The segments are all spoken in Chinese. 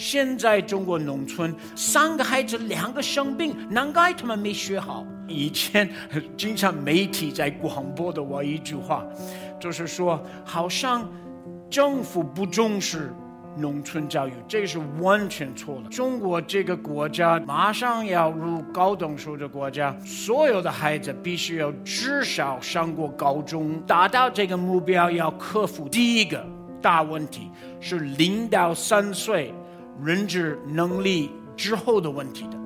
现在中国农村三个孩子两个生病，难怪他们没学好。以前经常媒体在广播的我一句话，就是说好像政府不重视农村教育，这是完全错了。中国这个国家马上要入高等收入国家，所有的孩子必须要至少上过高中。达到这个目标，要克服第一个大问题是零到三岁。认知能力之后的问题的。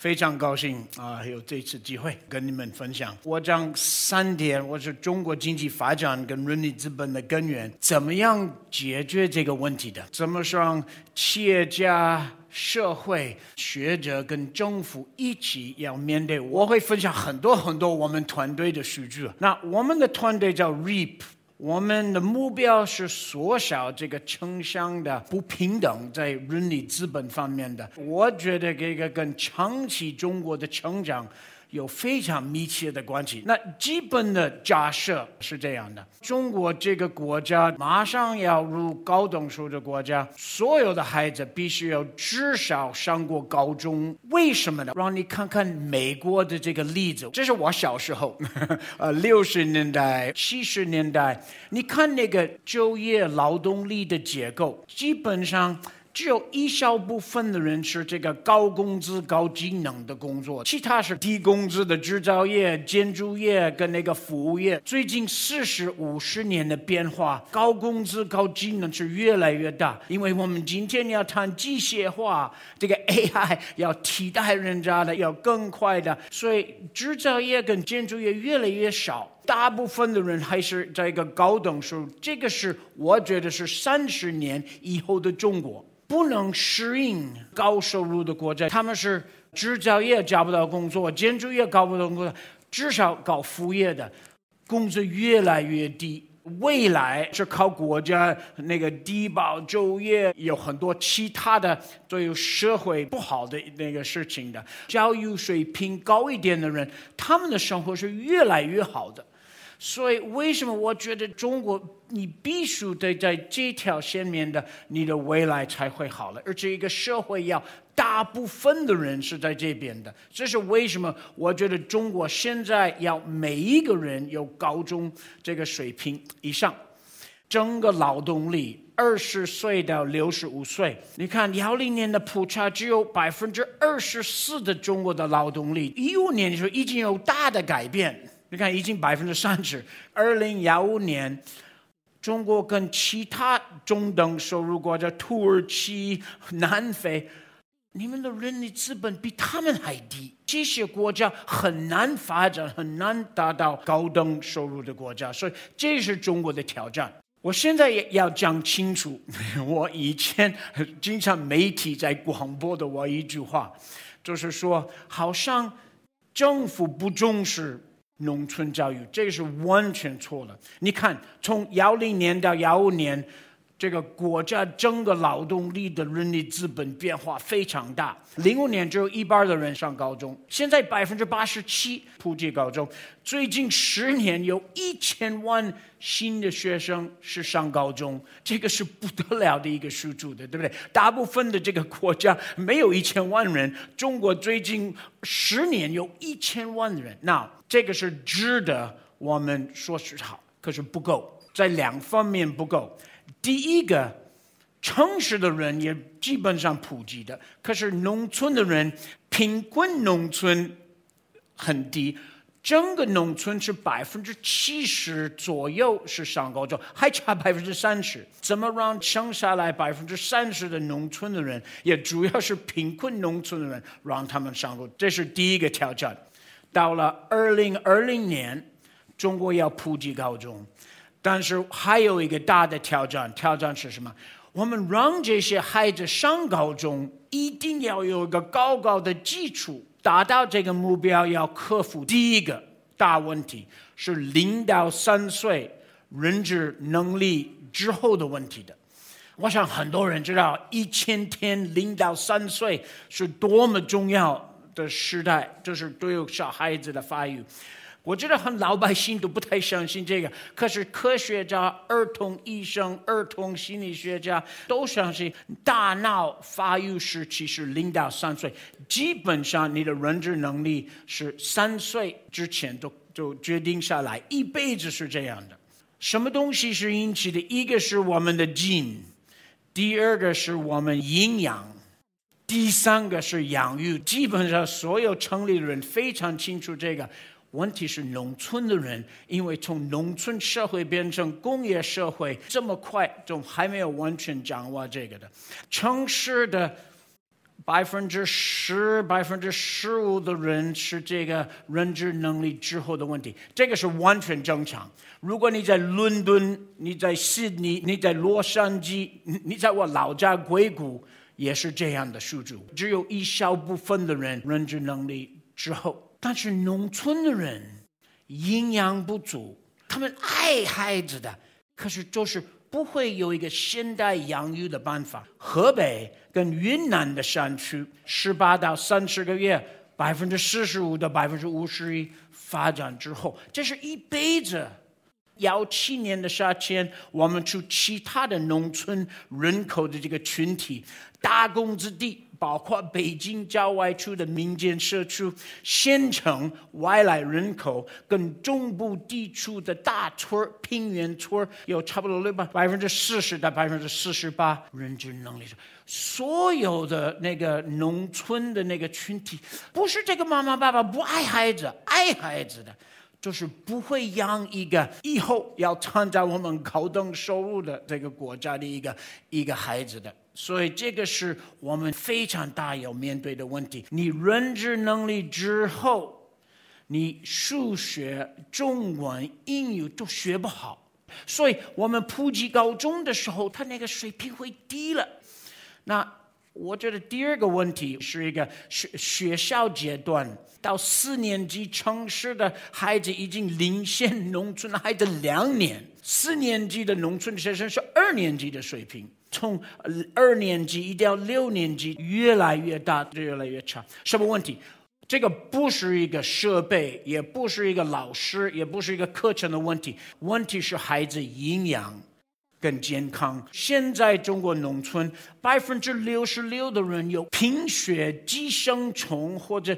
非常高兴啊，有这次机会跟你们分享。我讲三点，我是中国经济发展跟人力资本的根源，怎么样解决这个问题的？怎么让企业家、社会学者跟政府一起要面对？我会分享很多很多我们团队的数据。那我们的团队叫 REAP。我们的目标是缩小这个城乡的不平等，在伦理资本方面的。我觉得这个跟长期中国的成长。有非常密切的关系。那基本的假设是这样的：中国这个国家马上要入高等收入国家，所有的孩子必须要至少上过高中。为什么呢？让你看看美国的这个例子。这是我小时候，呃，六十年代、七十年代，你看那个就业劳动力的结构，基本上。只有一小部分的人是这个高工资、高技能的工作，其他是低工资的制造业、建筑业跟那个服务业。最近四十五十年的变化，高工资、高技能是越来越大，因为我们今天要谈机械化，这个 AI 要替代人家的，要更快的，所以制造业跟建筑业越来越少，大部分的人还是在一个高等收入。这个是我觉得是三十年以后的中国。不能适应高收入的国家，他们是制造业找不到工作，建筑业搞不到工作，至少搞副业的，工资越来越低。未来是靠国家那个低保就业，有很多其他的都有社会不好的那个事情的。教育水平高一点的人，他们的生活是越来越好的。所以，为什么我觉得中国你必须得在这条线面的，你的未来才会好了？而且，一个社会要大部分的人是在这边的，这是为什么？我觉得中国现在要每一个人有高中这个水平以上，整个劳动力二十岁到六十五岁，你看幺零年的普查只有百分之二十四的中国的劳动力，一五年的时候已经有大的改变。你看，已经百分之三十。二零幺五年，中国跟其他中等收入国家，土耳其、南非，你们的人力资本比他们还低。这些国家很难发展，很难达到高等收入的国家，所以这是中国的挑战。我现在也要讲清楚，我以前经常媒体在广播的我一句话，就是说，好像政府不重视。农村教育，这个是完全错了。你看，从幺零年到幺五年，这个国家整个劳动力的人力资本变化非常大。零五年只有一半的人上高中，现在百分之八十七普及高中。最近十年有一千万新的学生是上高中，这个是不得了的一个数字的，对不对？大部分的这个国家没有一千万人，中国最近十年有一千万人。那这个是值得我们说是好，可是不够，在两方面不够。第一个，城市的人也基本上普及的，可是农村的人，贫困农村很低，整个农村是百分之七十左右是上高中，还差百分之三十。怎么让剩下来百分之三十的农村的人，也主要是贫困农村的人，让他们上路？这是第一个挑战。到了二零二零年，中国要普及高中，但是还有一个大的挑战。挑战是什么？我们让这些孩子上高中，一定要有一个高高的基础，达到这个目标，要克服第一个大问题是零到三岁认知能力之后的问题的。我想很多人知道，一千天零到三岁是多么重要的时代，这是对小孩子的发育。我觉得很老百姓都不太相信这个，可是科学家、儿童医生、儿童心理学家都相信，大脑发育时期是零到三岁，基本上你的认知能力是三岁之前都就决定下来，一辈子是这样的。什么东西是引起的？一个是我们的基因，第二个是我们营养，第三个是养育。基本上所有城里的人非常清楚这个。问题是农村的人，因为从农村社会变成工业社会这么快，就还没有完全掌握这个的。城市的百分之十、百分之十五的人是这个认知能力之后的问题，这个是完全正常。如果你在伦敦、你在悉尼、你在洛杉矶、你在我老家硅谷，也是这样的数据，只有一小部分的人认知能力之后。但是农村的人营养不足，他们爱孩子的，可是就是不会有一个现代养育的办法。河北跟云南的山区，十八到三十个月，百分之四十五到百分之五十一发展之后，这是一辈子。幺七年的夏天，我们去其他的农村人口的这个群体，打工之地。包括北京郊外区的民间社区、县城外来人口，跟中部地区的大村平原村有差不多六百百分之四十到百分之四十八认知能力。所有的那个农村的那个群体，不是这个妈妈爸爸不爱孩子，爱孩子的，就是不会养一个以后要参加我们高等收入的这个国家的一个一个孩子的。所以这个是我们非常大要面对的问题。你认知能力之后，你数学、中文、英语都学不好，所以我们普及高中的时候，他那个水平会低了。那我觉得第二个问题是一个学学校阶段到四年级，城市的孩子已经领先农村的孩子两年。四年级的农村学生是二年级的水平。从二年级一到六年级，越来越大，越来越差。什么问题？这个不是一个设备，也不是一个老师，也不是一个课程的问题。问题是孩子营养跟健康。现在中国农村百分之六十六的人有贫血、寄生虫或者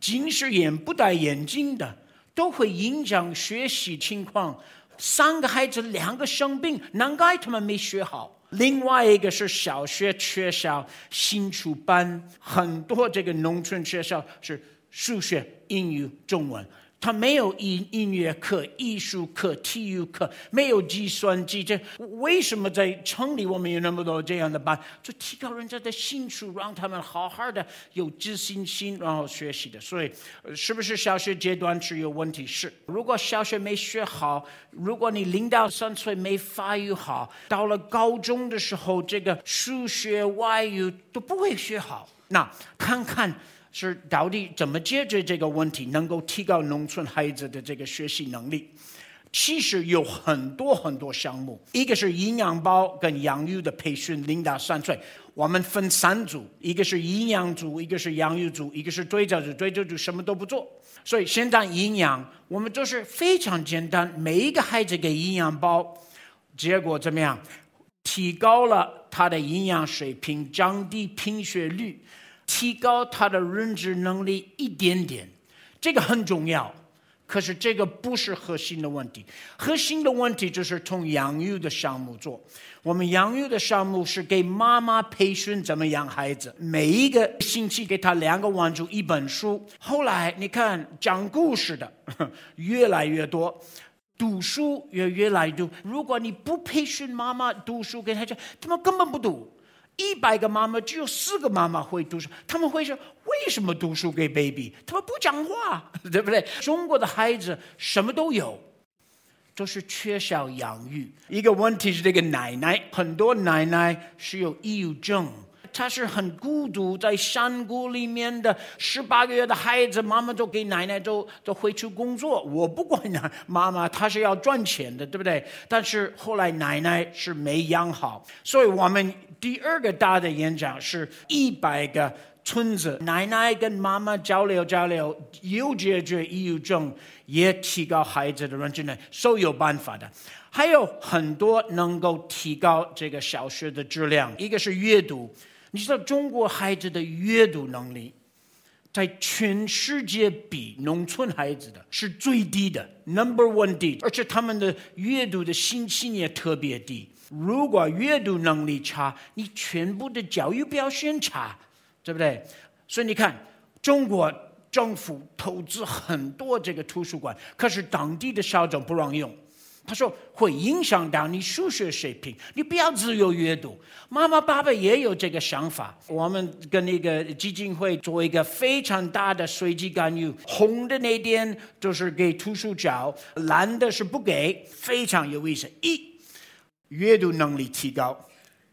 近视眼不戴眼镜的，都会影响学习情况。三个孩子两个生病，难怪他们没学好。另外一个是小学缺少新出班，很多这个农村学校是数学、英语、中文。他没有音音乐课、艺术课、体育课，没有计算机。这为什么在城里我们有那么多这样的班？就提高人家的兴趣，让他们好好的有自信心，然后学习的。所以，是不是小学阶段是有问题？是。如果小学没学好，如果你零到三岁没发育好，到了高中的时候，这个数学、外语都不会学好。那看看。是到底怎么解决这个问题，能够提高农村孩子的这个学习能力？其实有很多很多项目，一个是营养包跟养育的培训，零到三岁，我们分三组，一个是营养组，一个是养育组，一个是追教组，追教组什么都不做。所以现在营养，我们就是非常简单，每一个孩子给营养包，结果怎么样？提高了他的营养水平，降低贫血率。提高他的认知能力一点点，这个很重要。可是这个不是核心的问题，核心的问题就是从养育的项目做。我们养育的项目是给妈妈培训怎么养孩子，每一个星期给他两个玩具、一本书。后来你看讲故事的越来越多，读书也越来越多。如果你不培训妈妈读书，给他讲，他们根本不读。一百个妈妈只有四个妈妈会读书，他们会说：“为什么读书给 baby？他们不讲话，对不对？”中国的孩子什么都有，都是缺少养育。一个问题是这个奶奶，很多奶奶是有抑郁症，他是很孤独，在山谷里面的十八个月的孩子，妈妈都给奶奶都都回去工作。我不管呢，妈妈她是要赚钱的，对不对？但是后来奶奶是没养好，所以我们第二个大的演讲是一百个村子，奶奶跟妈妈交流交流，又解决抑郁症，也提高孩子的认知能力，是有办法的。还有很多能够提高这个小学的质量，一个是阅读。你知道中国孩子的阅读能力，在全世界比农村孩子的是最低的，number one 低，而且他们的阅读的信心也特别低。如果阅读能力差，你全部的教育表现差，对不对？所以你看，中国政府投资很多这个图书馆，可是当地的校长不让用。他说会影响到你数学水平，你不要自由阅读。妈妈、爸爸也有这个想法。我们跟那个基金会做一个非常大的随机干预，红的那点就是给图书角，蓝的是不给，非常有意思。一，阅读能力提高。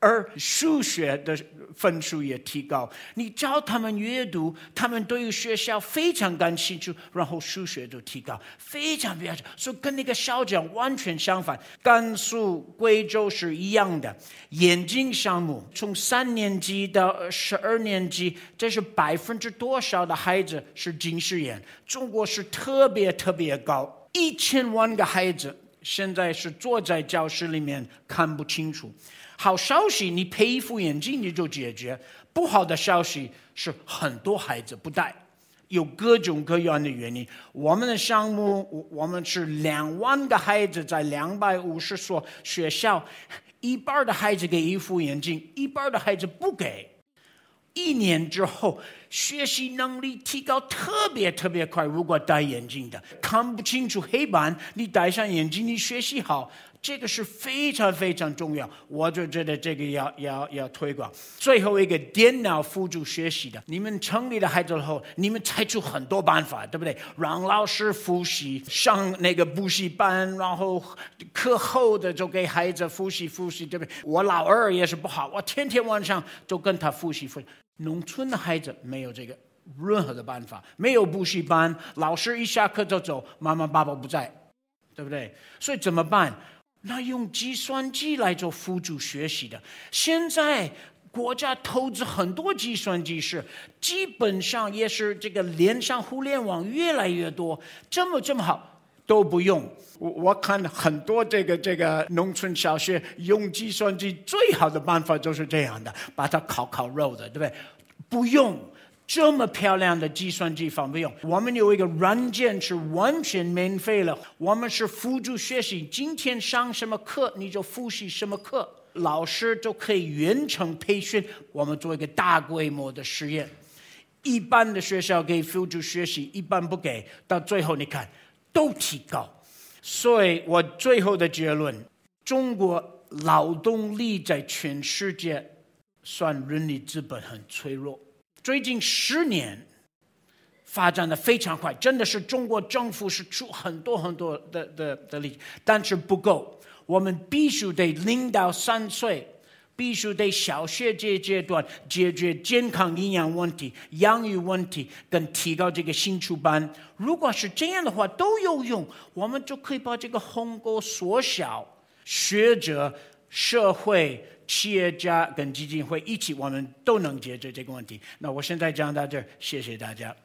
而数学的分数也提高，你教他们阅读，他们对于学校非常感兴趣，然后数学就提高，非常非常。所以跟那个校长完全相反。甘肃、贵州是一样的，眼睛项目从三年级到十二年级，这是百分之多少的孩子是近视眼？中国是特别特别高，一千万个孩子现在是坐在教室里面看不清楚。好消息，你配一副眼镜你就解决；不好的消息是很多孩子不戴，有各种各样的原因。我们的项目，我我们是两万个孩子在两百五十所学校，一半的孩子给一副眼镜，一半的孩子不给。一年之后，学习能力提高特别特别快。如果戴眼镜的看不清楚黑板，你戴上眼镜，你学习好。这个是非常非常重要，我就觉得这个要要要推广。最后一个电脑辅助学习的，你们城里的孩子后，你们采取很多办法，对不对？让老师复习，上那个补习班，然后课后的就给孩子复习复习，对不对？我老二也是不好，我天天晚上就跟他复习复习。农村的孩子没有这个任何的办法，没有补习班，老师一下课就走，妈妈爸爸不在，对不对？所以怎么办？那用计算机来做辅助学习的，现在国家投资很多计算机是，基本上也是这个连上互联网越来越多，这么这么好都不用。我我看很多这个这个农村小学用计算机最好的办法就是这样的，把它烤烤肉的，对不对？不用。这么漂亮的计算机方不用，我们有一个软件是完全免费了。我们是辅助学习，今天上什么课你就复习什么课，老师就可以远程培训。我们做一个大规模的实验，一般的学校给辅助学习，一般不给，到最后你看都提高。所以我最后的结论：中国劳动力在全世界算人力资本很脆弱。最近十年发展的非常快，真的是中国政府是出很多很多的的的力，但是不够。我们必须得零到三岁，必须得小学这阶段解决健康营养问题、养育问题，跟提高这个兴趣班。如果是这样的话，都有用，我们就可以把这个鸿沟缩小。学者、社会。企业家跟基金会一起，我们都能解决这个问题。那我现在讲到这儿，谢谢大家。